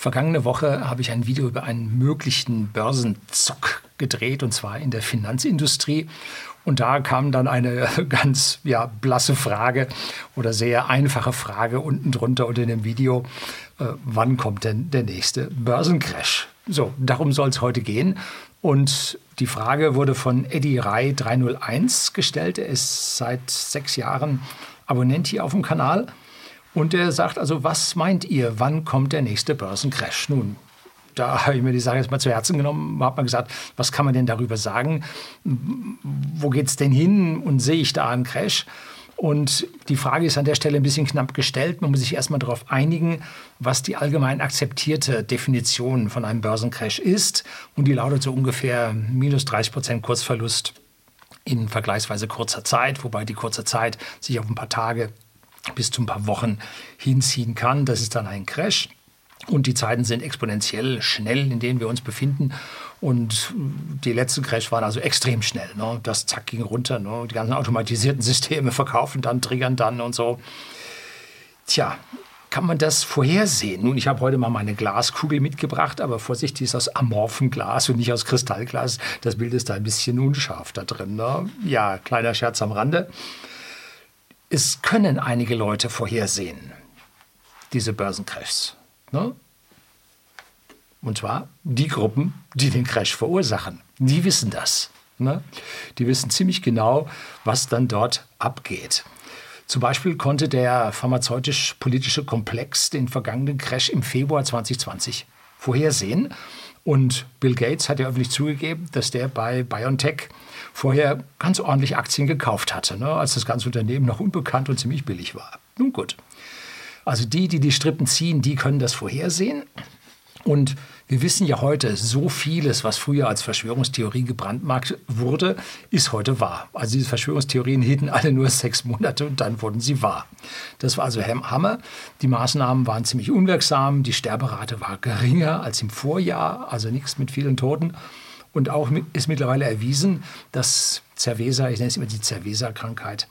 Vergangene Woche habe ich ein Video über einen möglichen Börsenzock gedreht, und zwar in der Finanzindustrie. Und da kam dann eine ganz ja, blasse Frage oder sehr einfache Frage unten drunter unter dem Video. Äh, wann kommt denn der nächste Börsencrash? So, darum soll es heute gehen. Und die Frage wurde von Eddie Rai 301 gestellt. Er ist seit sechs Jahren Abonnent hier auf dem Kanal. Und er sagt also, was meint ihr, wann kommt der nächste Börsencrash? Nun, da habe ich mir die Sache jetzt mal zu Herzen genommen, habe mal gesagt, was kann man denn darüber sagen? Wo geht es denn hin und sehe ich da einen Crash? Und die Frage ist an der Stelle ein bisschen knapp gestellt. Man muss sich erstmal darauf einigen, was die allgemein akzeptierte Definition von einem Börsencrash ist. Und die lautet so ungefähr minus 30 Prozent Kursverlust in vergleichsweise kurzer Zeit, wobei die kurze Zeit sich auf ein paar Tage bis zu ein paar Wochen hinziehen kann. Das ist dann ein Crash. Und die Zeiten sind exponentiell schnell, in denen wir uns befinden. Und die letzten Crash waren also extrem schnell. Ne? Das zack ging runter. Ne? Die ganzen automatisierten Systeme verkaufen dann, triggern dann und so. Tja, kann man das vorhersehen? Nun, ich habe heute mal meine Glaskugel mitgebracht, aber Vorsicht, die ist aus amorphem Glas und nicht aus Kristallglas. Das Bild ist da ein bisschen unscharf da drin. Ne? Ja, kleiner Scherz am Rande. Es können einige Leute vorhersehen, diese Börsencrashs. Ne? Und zwar die Gruppen, die den Crash verursachen. Die wissen das. Ne? Die wissen ziemlich genau, was dann dort abgeht. Zum Beispiel konnte der pharmazeutisch-politische Komplex den vergangenen Crash im Februar 2020 vorhersehen. Und Bill Gates hat ja öffentlich zugegeben, dass der bei BioNTech vorher ganz ordentlich Aktien gekauft hatte, ne, als das ganze Unternehmen noch unbekannt und ziemlich billig war. Nun gut. Also die, die die Strippen ziehen, die können das vorhersehen. Und wir wissen ja heute, so vieles, was früher als Verschwörungstheorie gebrandmarkt wurde, ist heute wahr. Also diese Verschwörungstheorien hielten alle nur sechs Monate und dann wurden sie wahr. Das war also Hammer. Die Maßnahmen waren ziemlich unwirksam, die Sterberate war geringer als im Vorjahr, also nichts mit vielen Toten. Und auch ist mittlerweile erwiesen, dass Cerveza, ich nenne es immer die Cerveza-Krankheit,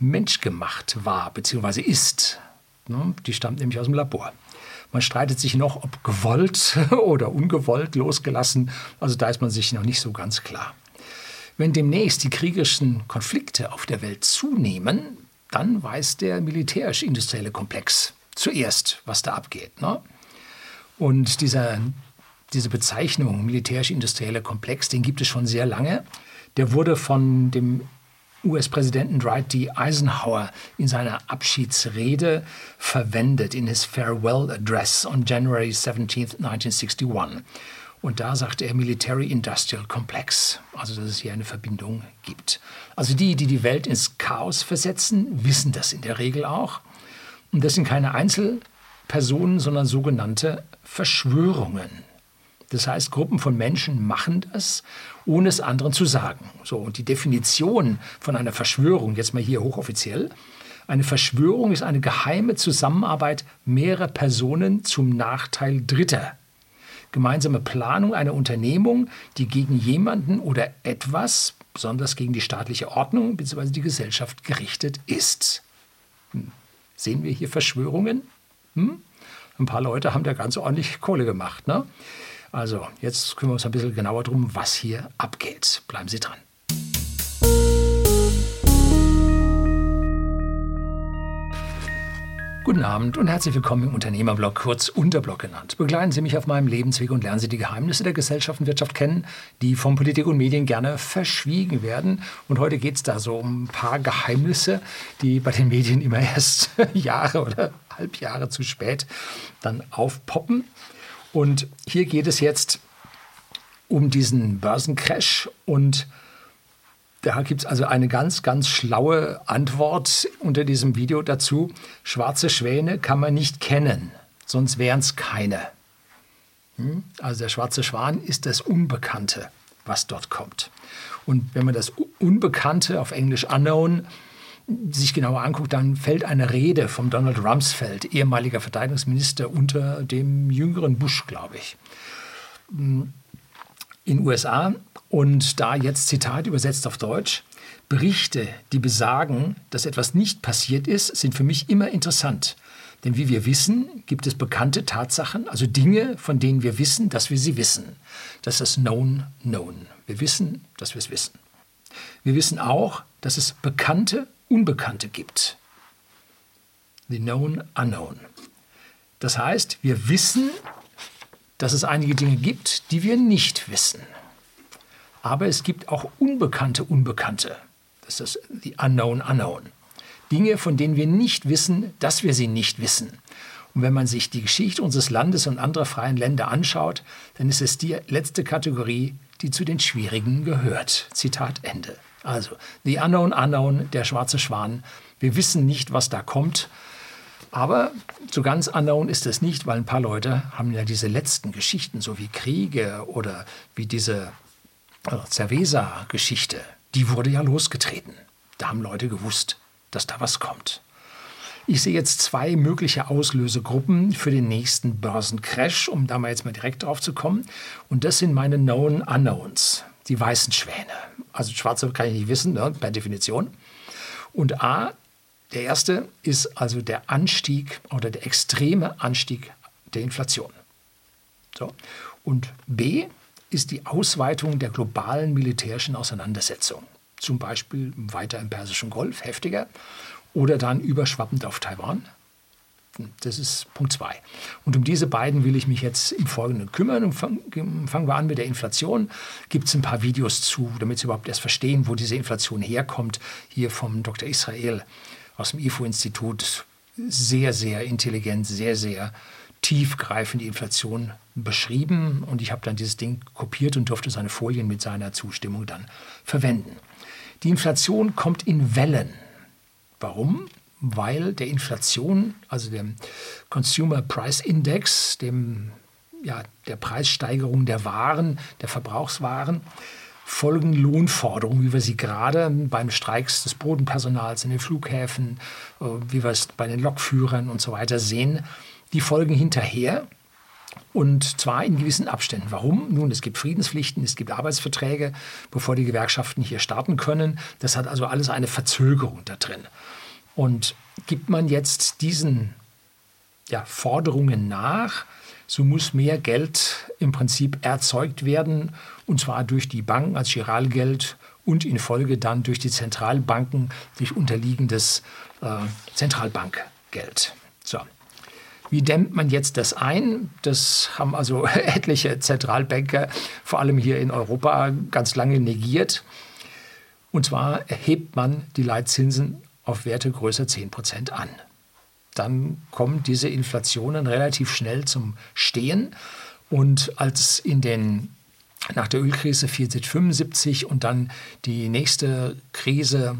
menschgemacht war bzw. ist. Ne, die stammt nämlich aus dem Labor. Man streitet sich noch, ob gewollt oder ungewollt losgelassen. Also da ist man sich noch nicht so ganz klar. Wenn demnächst die kriegerischen Konflikte auf der Welt zunehmen, dann weiß der militärisch-industrielle Komplex zuerst, was da abgeht. Ne? Und dieser diese Bezeichnung militärisch-industrielle Komplex, den gibt es schon sehr lange. Der wurde von dem US-Präsidenten Dwight D. Eisenhower in seiner Abschiedsrede verwendet, in his Farewell Address on January 17, 1961. Und da sagte er Military Industrial Complex, also dass es hier eine Verbindung gibt. Also die, die die Welt ins Chaos versetzen, wissen das in der Regel auch. Und das sind keine Einzelpersonen, sondern sogenannte Verschwörungen. Das heißt, Gruppen von Menschen machen das, ohne es anderen zu sagen. So, und die Definition von einer Verschwörung, jetzt mal hier hochoffiziell, eine Verschwörung ist eine geheime Zusammenarbeit mehrerer Personen zum Nachteil Dritter. Gemeinsame Planung einer Unternehmung, die gegen jemanden oder etwas, besonders gegen die staatliche Ordnung bzw. die Gesellschaft gerichtet ist. Hm. Sehen wir hier Verschwörungen? Hm? Ein paar Leute haben da ganz ordentlich Kohle gemacht. Ne? Also, jetzt kümmern wir uns ein bisschen genauer darum, was hier abgeht. Bleiben Sie dran. Guten Abend und herzlich willkommen im Unternehmerblog, kurz Unterblog genannt. Begleiten Sie mich auf meinem Lebensweg und lernen Sie die Geheimnisse der Gesellschaft und Wirtschaft kennen, die von Politik und Medien gerne verschwiegen werden. Und heute geht es da so um ein paar Geheimnisse, die bei den Medien immer erst Jahre oder Halbjahre zu spät dann aufpoppen. Und hier geht es jetzt um diesen Börsencrash und da gibt es also eine ganz, ganz schlaue Antwort unter diesem Video dazu. Schwarze Schwäne kann man nicht kennen, sonst wären es keine. Hm? Also der schwarze Schwan ist das Unbekannte, was dort kommt. Und wenn man das Unbekannte auf Englisch unknown sich genauer anguckt, dann fällt eine Rede vom Donald Rumsfeld, ehemaliger Verteidigungsminister unter dem jüngeren Bush, glaube ich, in den USA. Und da jetzt Zitat übersetzt auf Deutsch. Berichte, die besagen, dass etwas nicht passiert ist, sind für mich immer interessant. Denn wie wir wissen, gibt es bekannte Tatsachen, also Dinge, von denen wir wissen, dass wir sie wissen. Das ist das Known Known. Wir wissen, dass wir es wissen. Wir wissen auch, dass es bekannte Unbekannte gibt. The Known Unknown. Das heißt, wir wissen, dass es einige Dinge gibt, die wir nicht wissen. Aber es gibt auch unbekannte Unbekannte. Das ist The Unknown Unknown. Dinge, von denen wir nicht wissen, dass wir sie nicht wissen. Und wenn man sich die Geschichte unseres Landes und anderer freien Länder anschaut, dann ist es die letzte Kategorie, die zu den schwierigen gehört. Zitat Ende. Also, The Unknown Unknown, der schwarze Schwan. Wir wissen nicht, was da kommt. Aber so ganz unknown ist es nicht, weil ein paar Leute haben ja diese letzten Geschichten, so wie Kriege oder wie diese äh, Cerveza-Geschichte, die wurde ja losgetreten. Da haben Leute gewusst, dass da was kommt. Ich sehe jetzt zwei mögliche Auslösegruppen für den nächsten Börsencrash, um da mal jetzt mal direkt drauf zu kommen. Und das sind meine Known Unknowns, die weißen Schwäne. Also schwarze kann ich nicht wissen, ne, per Definition. Und A, der erste ist also der Anstieg oder der extreme Anstieg der Inflation. So. Und B ist die Ausweitung der globalen militärischen Auseinandersetzung zum Beispiel weiter im Persischen Golf, heftiger, oder dann überschwappend auf Taiwan. Das ist Punkt 2. Und um diese beiden will ich mich jetzt im Folgenden kümmern. Und fangen wir an mit der Inflation. Gibt es ein paar Videos zu, damit Sie überhaupt erst verstehen, wo diese Inflation herkommt. Hier vom Dr. Israel aus dem IFO-Institut. Sehr, sehr intelligent, sehr, sehr tiefgreifend die Inflation beschrieben. Und ich habe dann dieses Ding kopiert und durfte seine Folien mit seiner Zustimmung dann verwenden. Die Inflation kommt in Wellen. Warum? Weil der Inflation, also dem Consumer Price Index, dem, ja, der Preissteigerung der Waren, der Verbrauchswaren, folgen Lohnforderungen, wie wir sie gerade beim Streiks des Bodenpersonals in den Flughäfen, äh, wie wir es bei den Lokführern und so weiter sehen. Die folgen hinterher und zwar in gewissen Abständen. Warum? Nun, es gibt Friedenspflichten, es gibt Arbeitsverträge, bevor die Gewerkschaften hier starten können. Das hat also alles eine Verzögerung da drin. Und gibt man jetzt diesen ja, Forderungen nach, so muss mehr Geld im Prinzip erzeugt werden, und zwar durch die Banken als Giralgeld und in Folge dann durch die Zentralbanken durch unterliegendes äh, Zentralbankgeld. So. Wie dämmt man jetzt das ein? Das haben also etliche Zentralbanker, vor allem hier in Europa, ganz lange negiert. Und zwar hebt man die Leitzinsen auf Werte größer 10 Prozent an. Dann kommen diese Inflationen relativ schnell zum Stehen. Und als in den nach der Ölkrise 1975 und dann die nächste Krise,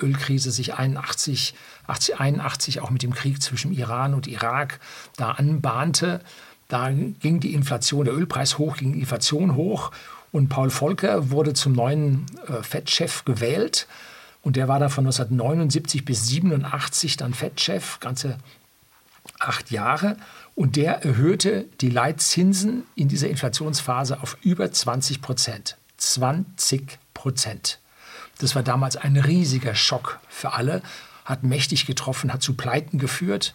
Ölkrise sich 81, 80, 81 auch mit dem Krieg zwischen Iran und Irak da anbahnte. Da ging die Inflation, der Ölpreis hoch, ging die Inflation hoch und Paul Volcker wurde zum neuen äh, Fettchef gewählt. Und der war dann von 1979 bis 87 dann Fettchef, ganze acht Jahre. Und der erhöhte die Leitzinsen in dieser Inflationsphase auf über 20 Prozent. 20 Prozent. Das war damals ein riesiger Schock für alle, hat mächtig getroffen, hat zu Pleiten geführt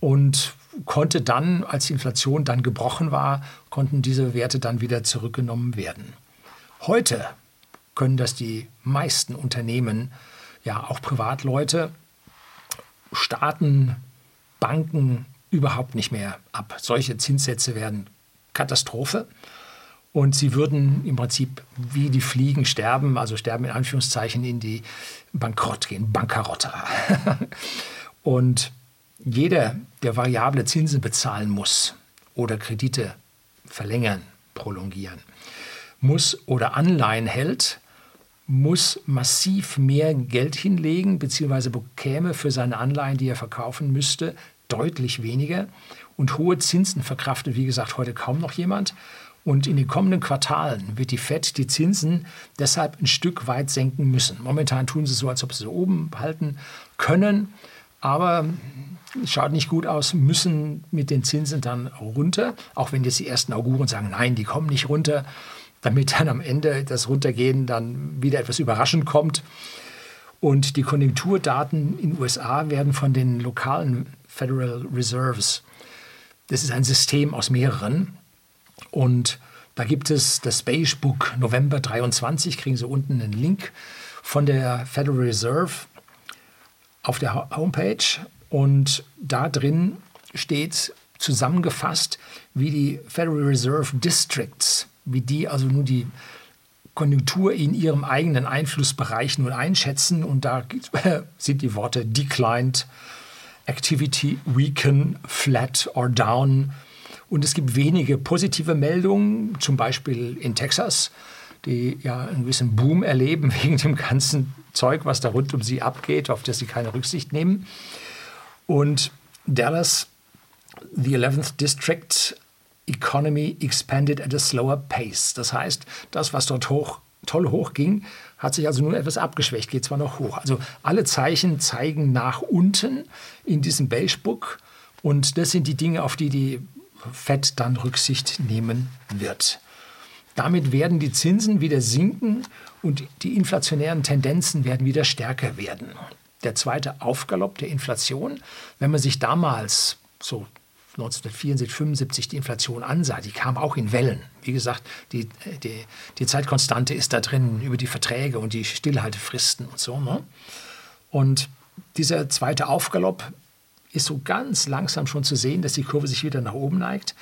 und konnte dann, als die Inflation dann gebrochen war, konnten diese Werte dann wieder zurückgenommen werden. Heute können das die meisten Unternehmen, ja auch Privatleute, Staaten, Banken, überhaupt nicht mehr ab. Solche Zinssätze wären Katastrophe. Und sie würden im Prinzip wie die Fliegen sterben, also sterben in Anführungszeichen in die Bankrott gehen, Bankarotta. Und jeder, der variable Zinsen bezahlen muss oder Kredite verlängern, prolongieren, muss oder Anleihen hält, muss massiv mehr Geld hinlegen, beziehungsweise bekäme für seine Anleihen, die er verkaufen müsste, deutlich weniger. Und hohe Zinsen verkraftet, wie gesagt, heute kaum noch jemand. Und in den kommenden Quartalen wird die FED die Zinsen deshalb ein Stück weit senken müssen. Momentan tun sie so, als ob sie so oben halten können. Aber es schaut nicht gut aus, müssen mit den Zinsen dann runter. Auch wenn jetzt die ersten Auguren sagen, nein, die kommen nicht runter, damit dann am Ende das Runtergehen dann wieder etwas überraschend kommt. Und die Konjunkturdaten in den USA werden von den lokalen Federal Reserves, das ist ein System aus mehreren. Und da gibt es das Beige Book November 23, kriegen Sie unten einen Link von der Federal Reserve auf der Homepage. Und da drin steht zusammengefasst, wie die Federal Reserve Districts, wie die also nur die Konjunktur in ihrem eigenen Einflussbereich nun einschätzen. Und da sind die Worte declined, activity weaken, flat or down. Und es gibt wenige positive Meldungen, zum Beispiel in Texas, die ja einen gewissen Boom erleben wegen dem ganzen Zeug, was da rund um sie abgeht, auf das sie keine Rücksicht nehmen. Und Dallas the 11th District Economy expanded at a slower pace. Das heißt, das, was dort hoch, toll hochging, hat sich also nur etwas abgeschwächt, geht zwar noch hoch. Also alle Zeichen zeigen nach unten in diesem Beige Book und das sind die Dinge, auf die die Fed dann Rücksicht nehmen wird. Damit werden die Zinsen wieder sinken und die inflationären Tendenzen werden wieder stärker werden. Der zweite Aufgalopp der Inflation, wenn man sich damals so 1974, 75 die Inflation ansah, die kam auch in Wellen. Wie gesagt, die, die, die Zeitkonstante ist da drin über die Verträge und die Stillhaltefristen und so. Ne? Und dieser zweite Aufgalopp ist so ganz langsam schon zu sehen, dass die Kurve sich wieder nach oben neigt.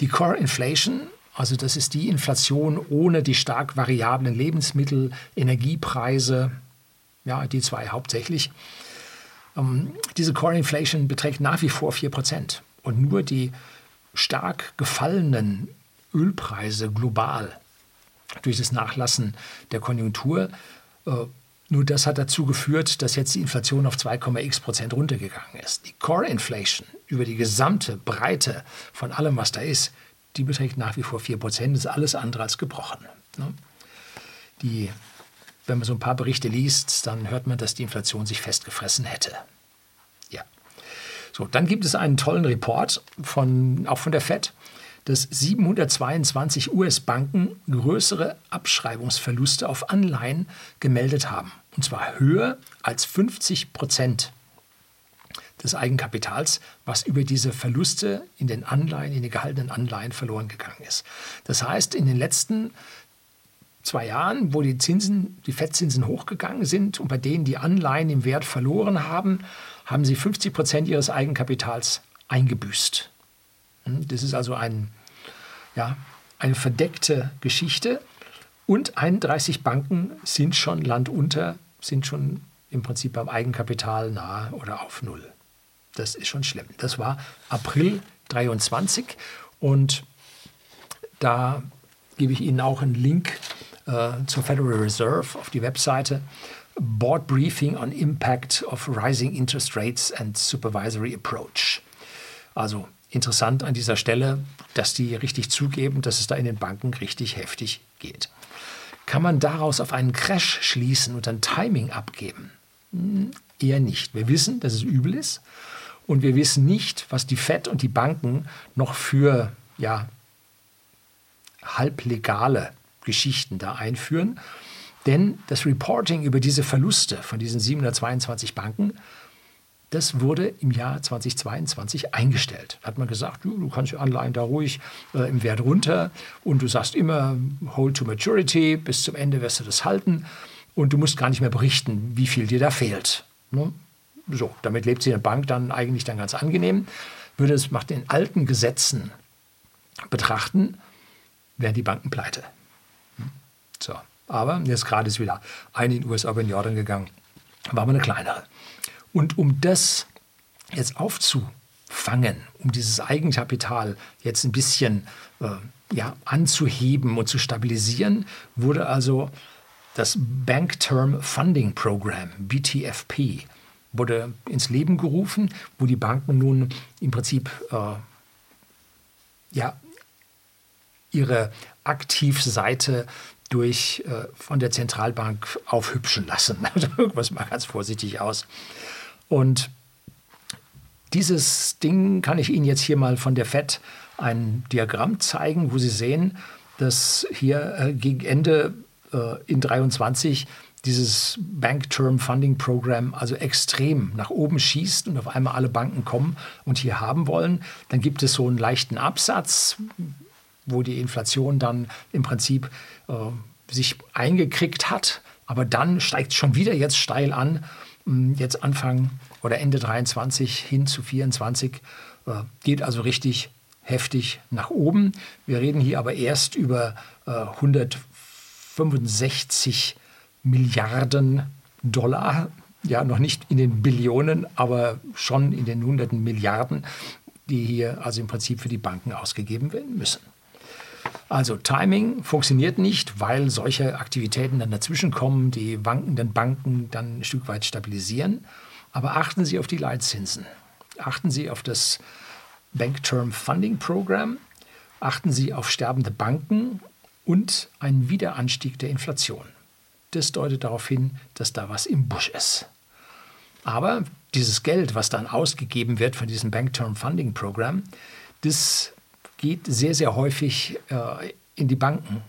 Die Core Inflation, also das ist die Inflation ohne die stark variablen Lebensmittel, Energiepreise, ja, die zwei hauptsächlich. Ähm, diese Core Inflation beträgt nach wie vor 4 Prozent. Und nur die stark gefallenen Ölpreise global durch das Nachlassen der Konjunktur, äh, nur das hat dazu geführt, dass jetzt die Inflation auf 2,x Prozent runtergegangen ist. Die Core Inflation über die gesamte Breite von allem, was da ist, die beträgt nach wie vor 4 Prozent, ist alles andere als gebrochen. Ne? Die, wenn man so ein paar Berichte liest, dann hört man, dass die Inflation sich festgefressen hätte. So, dann gibt es einen tollen Report von, auch von der FED, dass 722 US-Banken größere Abschreibungsverluste auf Anleihen gemeldet haben. Und zwar höher als 50 Prozent des Eigenkapitals, was über diese Verluste in den Anleihen, in den gehaltenen Anleihen verloren gegangen ist. Das heißt, in den letzten zwei Jahren, wo die Zinsen, die Fettzinsen hochgegangen sind und bei denen die Anleihen im Wert verloren haben, haben sie 50 Prozent ihres Eigenkapitals eingebüßt. Hm, das ist also ein, ja, eine verdeckte Geschichte. Und 31 Banken sind schon landunter, sind schon im Prinzip beim Eigenkapital nahe oder auf Null. Das ist schon schlimm. Das war April 23 und da gebe ich Ihnen auch einen Link äh, zur Federal Reserve auf die Webseite. Board Briefing on Impact of Rising Interest Rates and Supervisory Approach. Also interessant an dieser Stelle, dass die richtig zugeben, dass es da in den Banken richtig heftig geht. Kann man daraus auf einen Crash schließen und ein Timing abgeben? Hm, eher nicht. Wir wissen, dass es übel ist und wir wissen nicht, was die Fed und die Banken noch für ja, halblegale Geschichten da einführen. Denn das Reporting über diese Verluste von diesen 722 Banken, das wurde im Jahr 2022 eingestellt. Da hat man gesagt, du, kannst die Anleihen da ruhig äh, im Wert runter und du sagst immer Hold to Maturity, bis zum Ende wirst du das halten und du musst gar nicht mehr berichten, wie viel dir da fehlt. Ne? So, damit lebt sie in der Bank dann eigentlich dann ganz angenehm. Würde es nach den alten Gesetzen betrachten, wären die Banken pleite. So. Aber jetzt gerade ist wieder eine in den USA in Jordan gegangen. War aber eine kleinere. Und um das jetzt aufzufangen, um dieses Eigenkapital jetzt ein bisschen äh, ja, anzuheben und zu stabilisieren, wurde also das Bank Term Funding Program, BTFP, wurde ins Leben gerufen, wo die Banken nun im Prinzip äh, ja, ihre Aktivseite durch äh, von der Zentralbank aufhübschen lassen. Also irgendwas mal ganz vorsichtig aus. Und dieses Ding kann ich Ihnen jetzt hier mal von der FED ein Diagramm zeigen, wo Sie sehen, dass hier äh, gegen Ende äh, in 23 dieses Bank Term Funding Program also extrem nach oben schießt und auf einmal alle Banken kommen und hier haben wollen, dann gibt es so einen leichten Absatz, wo die Inflation dann im Prinzip äh, sich eingekriegt hat. Aber dann steigt es schon wieder jetzt steil an. Hm, jetzt Anfang oder Ende 23 hin zu 24 äh, geht also richtig heftig nach oben. Wir reden hier aber erst über äh, 165 Milliarden Dollar. Ja, noch nicht in den Billionen, aber schon in den hunderten Milliarden, die hier also im Prinzip für die Banken ausgegeben werden müssen. Also Timing funktioniert nicht, weil solche Aktivitäten dann dazwischenkommen, die wankenden Banken dann ein Stück weit stabilisieren. Aber achten Sie auf die Leitzinsen. Achten Sie auf das Bank Term Funding Program. Achten Sie auf sterbende Banken und einen Wiederanstieg der Inflation. Das deutet darauf hin, dass da was im Busch ist. Aber dieses Geld, was dann ausgegeben wird von diesem Bank Term Funding Program, das geht sehr, sehr häufig äh, in die Banken,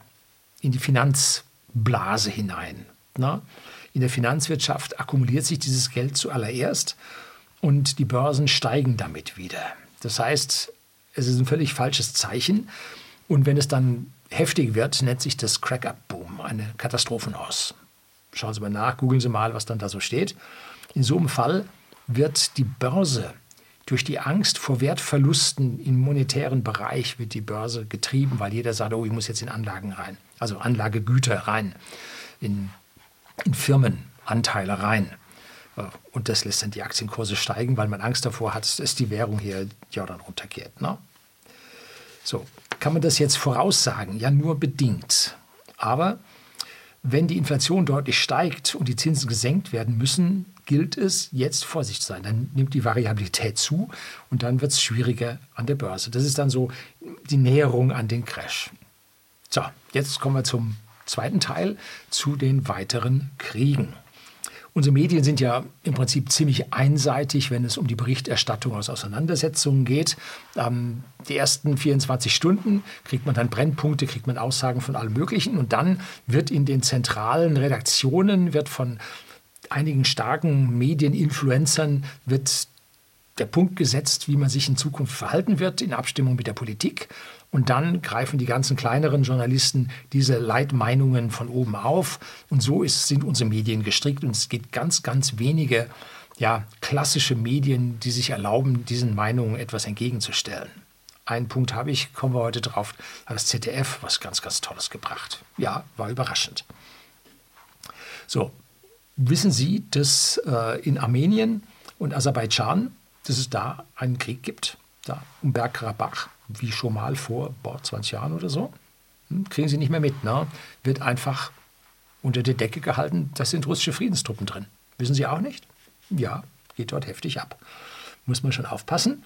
in die Finanzblase hinein. Na? In der Finanzwirtschaft akkumuliert sich dieses Geld zuallererst und die Börsen steigen damit wieder. Das heißt, es ist ein völlig falsches Zeichen. Und wenn es dann heftig wird, nennt sich das Crack-Up-Boom, eine Katastrophenhaus. Schauen Sie mal nach, googeln Sie mal, was dann da so steht. In so einem Fall wird die Börse durch die Angst vor Wertverlusten im monetären Bereich wird die Börse getrieben, weil jeder sagt, oh, ich muss jetzt in Anlagen rein, also Anlagegüter rein, in, in Firmenanteile rein. Und das lässt dann die Aktienkurse steigen, weil man Angst davor hat, dass die Währung hier ja dann runtergeht. Ne? So, kann man das jetzt voraussagen? Ja, nur bedingt. Aber wenn die Inflation deutlich steigt und die Zinsen gesenkt werden müssen, gilt es, jetzt Vorsicht zu sein. Dann nimmt die Variabilität zu und dann wird es schwieriger an der Börse. Das ist dann so die Näherung an den Crash. So, jetzt kommen wir zum zweiten Teil, zu den weiteren Kriegen. Unsere Medien sind ja im Prinzip ziemlich einseitig, wenn es um die Berichterstattung aus Auseinandersetzungen geht. Ähm, die ersten 24 Stunden kriegt man dann Brennpunkte, kriegt man Aussagen von allem Möglichen und dann wird in den zentralen Redaktionen, wird von einigen starken Medieninfluencern wird der Punkt gesetzt, wie man sich in Zukunft verhalten wird in Abstimmung mit der Politik. Und dann greifen die ganzen kleineren Journalisten diese Leitmeinungen von oben auf. Und so ist, sind unsere Medien gestrickt. Und es gibt ganz, ganz wenige ja, klassische Medien, die sich erlauben, diesen Meinungen etwas entgegenzustellen. Einen Punkt habe ich, kommen wir heute drauf, hat das ZDF was ganz, ganz Tolles gebracht. Ja, war überraschend. So, wissen Sie, dass äh, in Armenien und Aserbaidschan, dass es da einen Krieg gibt, da um Bergkarabach? Wie schon mal vor boah, 20 Jahren oder so. Hm, kriegen sie nicht mehr mit. Ne? Wird einfach unter der Decke gehalten, da sind russische Friedenstruppen drin. Wissen Sie auch nicht? Ja, geht dort heftig ab. Muss man schon aufpassen.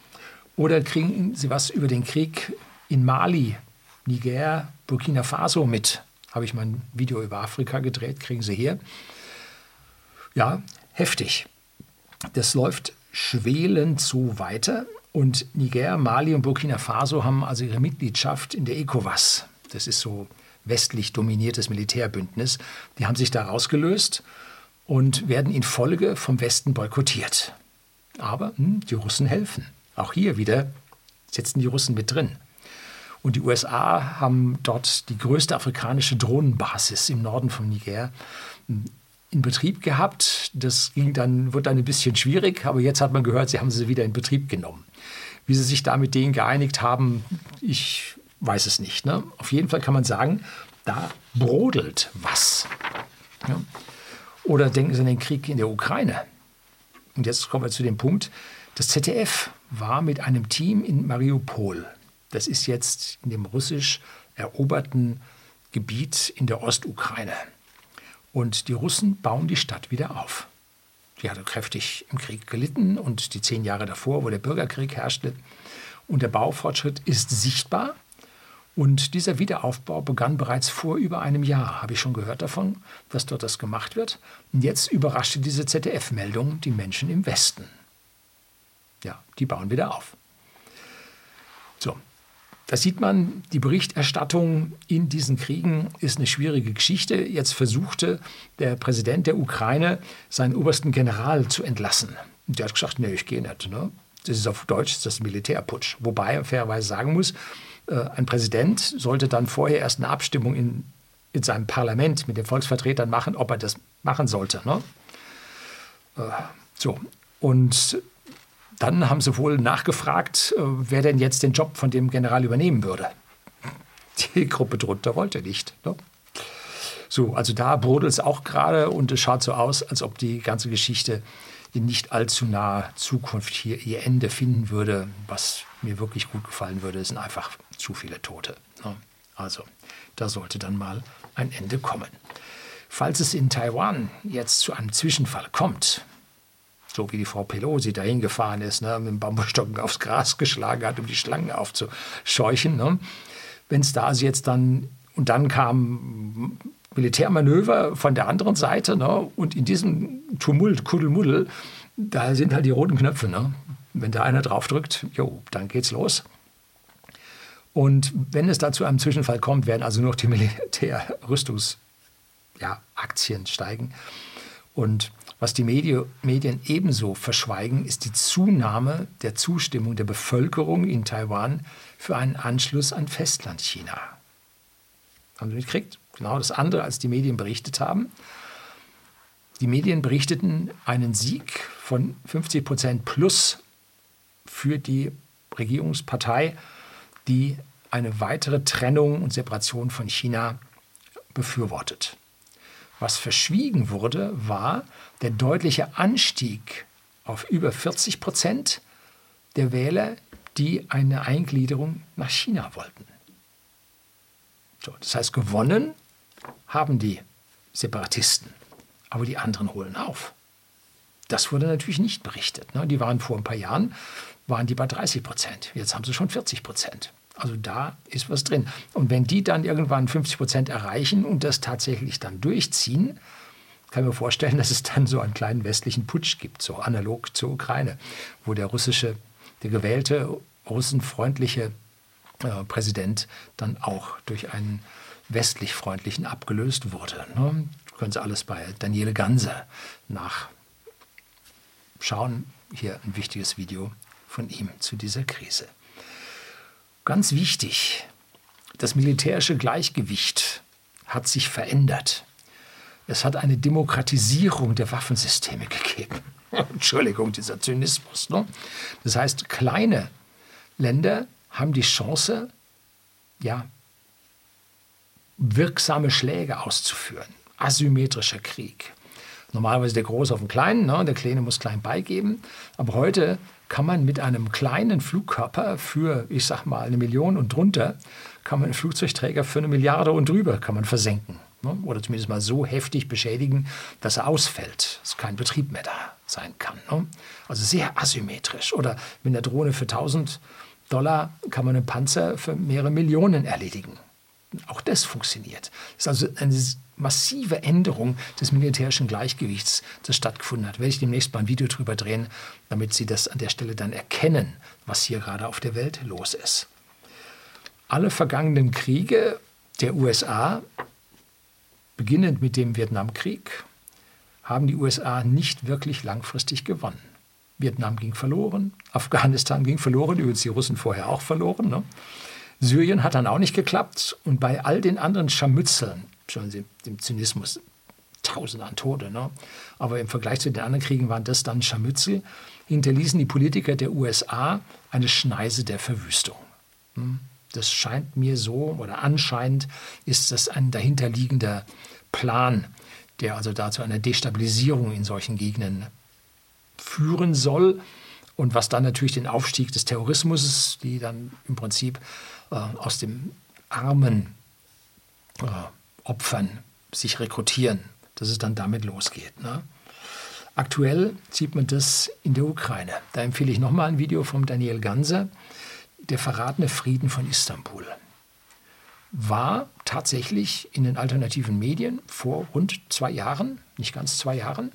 Oder kriegen Sie was über den Krieg in Mali, Niger, Burkina Faso mit? Habe ich mein Video über Afrika gedreht, kriegen Sie hier. Ja, heftig. Das läuft schwelend so weiter. Und Niger, Mali und Burkina Faso haben also ihre Mitgliedschaft in der ECOWAS. Das ist so westlich dominiertes Militärbündnis. Die haben sich da rausgelöst und werden in Folge vom Westen boykottiert. Aber hm, die Russen helfen. Auch hier wieder sitzen die Russen mit drin. Und die USA haben dort die größte afrikanische Drohnenbasis im Norden von Niger in Betrieb gehabt. Das ging dann, wird dann ein bisschen schwierig, aber jetzt hat man gehört, sie haben sie wieder in Betrieb genommen. Wie sie sich da mit denen geeinigt haben, ich weiß es nicht. Ne? Auf jeden Fall kann man sagen, da brodelt was. Ja? Oder denken Sie an den Krieg in der Ukraine. Und jetzt kommen wir zu dem Punkt, das ZDF war mit einem Team in Mariupol. Das ist jetzt in dem russisch eroberten Gebiet in der Ostukraine. Und die Russen bauen die Stadt wieder auf. Die hatte kräftig im Krieg gelitten und die zehn Jahre davor, wo der Bürgerkrieg herrschte. Und der Baufortschritt ist sichtbar. Und dieser Wiederaufbau begann bereits vor über einem Jahr, habe ich schon gehört davon, dass dort das gemacht wird. Und jetzt überraschte diese ZDF-Meldung die Menschen im Westen. Ja, die bauen wieder auf. So, da sieht man, die Berichterstattung in diesen Kriegen ist eine schwierige Geschichte. Jetzt versuchte der Präsident der Ukraine, seinen obersten General zu entlassen. Und der hat gesagt, nee, ich gehe nicht. Ne? Das ist auf Deutsch das ist Militärputsch. Wobei er fairerweise sagen muss, äh, ein Präsident sollte dann vorher erst eine Abstimmung in, in seinem Parlament mit den Volksvertretern machen, ob er das machen sollte. Ne? Äh, so, und dann haben sie wohl nachgefragt, äh, wer denn jetzt den Job von dem General übernehmen würde. Die Gruppe drunter wollte nicht. Ne? So, also da brodelt es auch gerade und es schaut so aus, als ob die ganze Geschichte in nicht allzu naher Zukunft hier ihr Ende finden würde. Was mir wirklich gut gefallen würde, sind einfach zu viele Tote. Ne? Also, da sollte dann mal ein Ende kommen. Falls es in Taiwan jetzt zu einem Zwischenfall kommt, so wie die Frau Pelosi dahin gefahren ist, ne, mit dem Bambusstocken aufs Gras geschlagen hat, um die Schlangen aufzuscheuchen. Ne. Wenn es da also jetzt dann, und dann kam Militärmanöver von der anderen Seite, ne, und in diesem Tumult, Kuddelmuddel, da sind halt die roten Knöpfe. Ne. Wenn da einer draufdrückt, jo, dann geht's los. Und wenn es da zu einem Zwischenfall kommt, werden also nur noch die Militärrüstungsaktien ja, steigen. Und was die Medien ebenso verschweigen, ist die Zunahme der Zustimmung der Bevölkerung in Taiwan für einen Anschluss an Festlandchina. Haben Sie mitgekriegt? Genau das andere, als die Medien berichtet haben. Die Medien berichteten einen Sieg von 50 Prozent plus für die Regierungspartei, die eine weitere Trennung und Separation von China befürwortet. Was verschwiegen wurde, war der deutliche Anstieg auf über 40 Prozent der Wähler, die eine Eingliederung nach China wollten. So, das heißt, gewonnen haben die Separatisten, aber die anderen holen auf. Das wurde natürlich nicht berichtet. Ne? Die waren vor ein paar Jahren, waren die bei 30 Prozent. Jetzt haben sie schon 40 Prozent. Also da ist was drin. Und wenn die dann irgendwann 50 Prozent erreichen und das tatsächlich dann durchziehen, kann mir vorstellen, dass es dann so einen kleinen westlichen Putsch gibt, so analog zur Ukraine, wo der russische, der gewählte russenfreundliche äh, Präsident dann auch durch einen westlich freundlichen abgelöst wurde. Ne? Können Sie alles bei Daniele Ganse nachschauen. Hier ein wichtiges Video von ihm zu dieser Krise. Ganz wichtig, das militärische Gleichgewicht hat sich verändert. Es hat eine Demokratisierung der Waffensysteme gegeben. Entschuldigung, dieser Zynismus. Ne? Das heißt, kleine Länder haben die Chance, ja, wirksame Schläge auszuführen. Asymmetrischer Krieg. Normalerweise der Große auf den Kleinen, ne? der Kleine muss klein beigeben. Aber heute kann man mit einem kleinen Flugkörper für, ich sag mal, eine Million und drunter, kann man einen Flugzeugträger für eine Milliarde und drüber kann man versenken. Ne? Oder zumindest mal so heftig beschädigen, dass er ausfällt, dass kein Betrieb mehr da sein kann. Ne? Also sehr asymmetrisch. Oder mit einer Drohne für 1000 Dollar kann man einen Panzer für mehrere Millionen erledigen. Auch das funktioniert. Das ist also eine massive Änderung des militärischen Gleichgewichts, das stattgefunden hat. Werde ich demnächst mal ein Video drüber drehen, damit Sie das an der Stelle dann erkennen, was hier gerade auf der Welt los ist. Alle vergangenen Kriege der USA, beginnend mit dem Vietnamkrieg, haben die USA nicht wirklich langfristig gewonnen. Vietnam ging verloren, Afghanistan ging verloren, übrigens die Russen vorher auch verloren. Ne? Syrien hat dann auch nicht geklappt und bei all den anderen Scharmützeln, schon dem Zynismus, Tausende an Tote, ne? aber im Vergleich zu den anderen Kriegen waren das dann Scharmützel, hinterließen die Politiker der USA eine Schneise der Verwüstung. Hm? Das scheint mir so, oder anscheinend ist das ein dahinterliegender Plan, der also dazu einer Destabilisierung in solchen Gegenden führen soll und was dann natürlich den Aufstieg des Terrorismus, die dann im Prinzip äh, aus dem armen äh, Opfern sich rekrutieren, dass es dann damit losgeht. Ne? Aktuell sieht man das in der Ukraine. Da empfehle ich nochmal ein Video von Daniel Ganser, der verratene Frieden von Istanbul. War tatsächlich in den alternativen Medien vor rund zwei Jahren, nicht ganz zwei Jahren,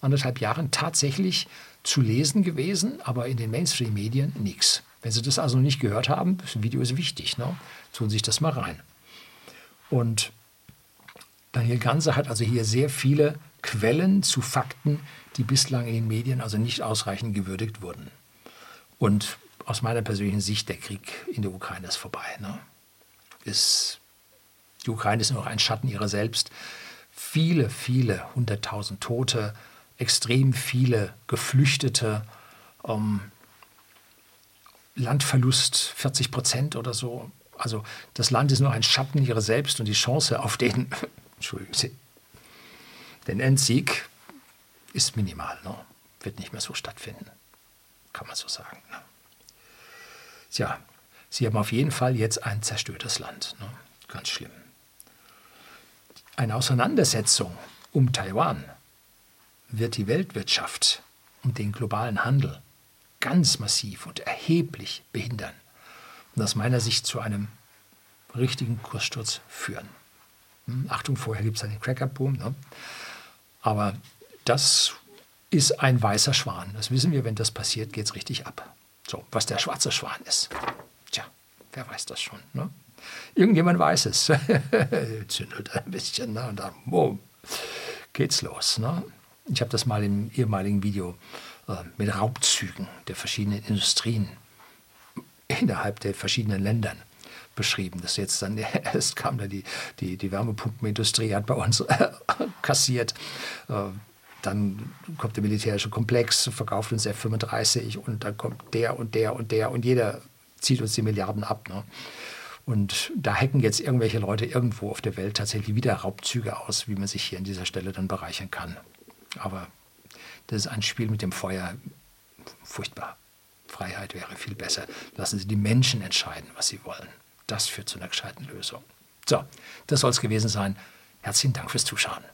anderthalb Jahren tatsächlich zu lesen gewesen, aber in den Mainstream-Medien nichts. Wenn Sie das also nicht gehört haben, das Video ist wichtig, ne? tun Sie sich das mal rein. Und Daniel Ganser hat also hier sehr viele Quellen zu Fakten, die bislang in den Medien also nicht ausreichend gewürdigt wurden. Und aus meiner persönlichen Sicht, der Krieg in der Ukraine ist vorbei. Ne? Ist, die Ukraine ist nur noch ein Schatten ihrer selbst. Viele, viele hunderttausend Tote, extrem viele Geflüchtete, ähm, Landverlust 40 Prozent oder so. Also das Land ist nur ein Schatten ihrer selbst und die Chance auf den, den Endsieg ist minimal, ne? wird nicht mehr so stattfinden, kann man so sagen. Ne? Tja, Sie haben auf jeden Fall jetzt ein zerstörtes Land, ne? ganz schlimm. Eine Auseinandersetzung um Taiwan wird die Weltwirtschaft und den globalen Handel ganz massiv und erheblich behindern und aus meiner Sicht zu einem richtigen Kurssturz führen. Hm, Achtung, vorher gibt es einen Cracker-Boom. Ne? Aber das ist ein weißer Schwan. Das wissen wir, wenn das passiert, geht es richtig ab. So, was der schwarze Schwan ist. Tja, wer weiß das schon. Ne? Irgendjemand weiß es. Zündelt ein bisschen ne? und dann boom, geht's los. Ne? Ich habe das mal im ehemaligen Video äh, mit Raubzügen der verschiedenen Industrien innerhalb der verschiedenen Ländern beschrieben. Das jetzt dann erst kam da die, die, die Wärmepumpenindustrie, hat bei uns äh, kassiert. Äh, dann kommt der militärische Komplex, verkauft uns F-35 und dann kommt der und der und der und jeder zieht uns die Milliarden ab. Ne? Und da hacken jetzt irgendwelche Leute irgendwo auf der Welt tatsächlich wieder Raubzüge aus, wie man sich hier an dieser Stelle dann bereichern kann. Aber das ist ein Spiel mit dem Feuer. Furchtbar. Freiheit wäre viel besser. Lassen Sie die Menschen entscheiden, was sie wollen. Das führt zu einer gescheiten Lösung. So, das soll es gewesen sein. Herzlichen Dank fürs Zuschauen.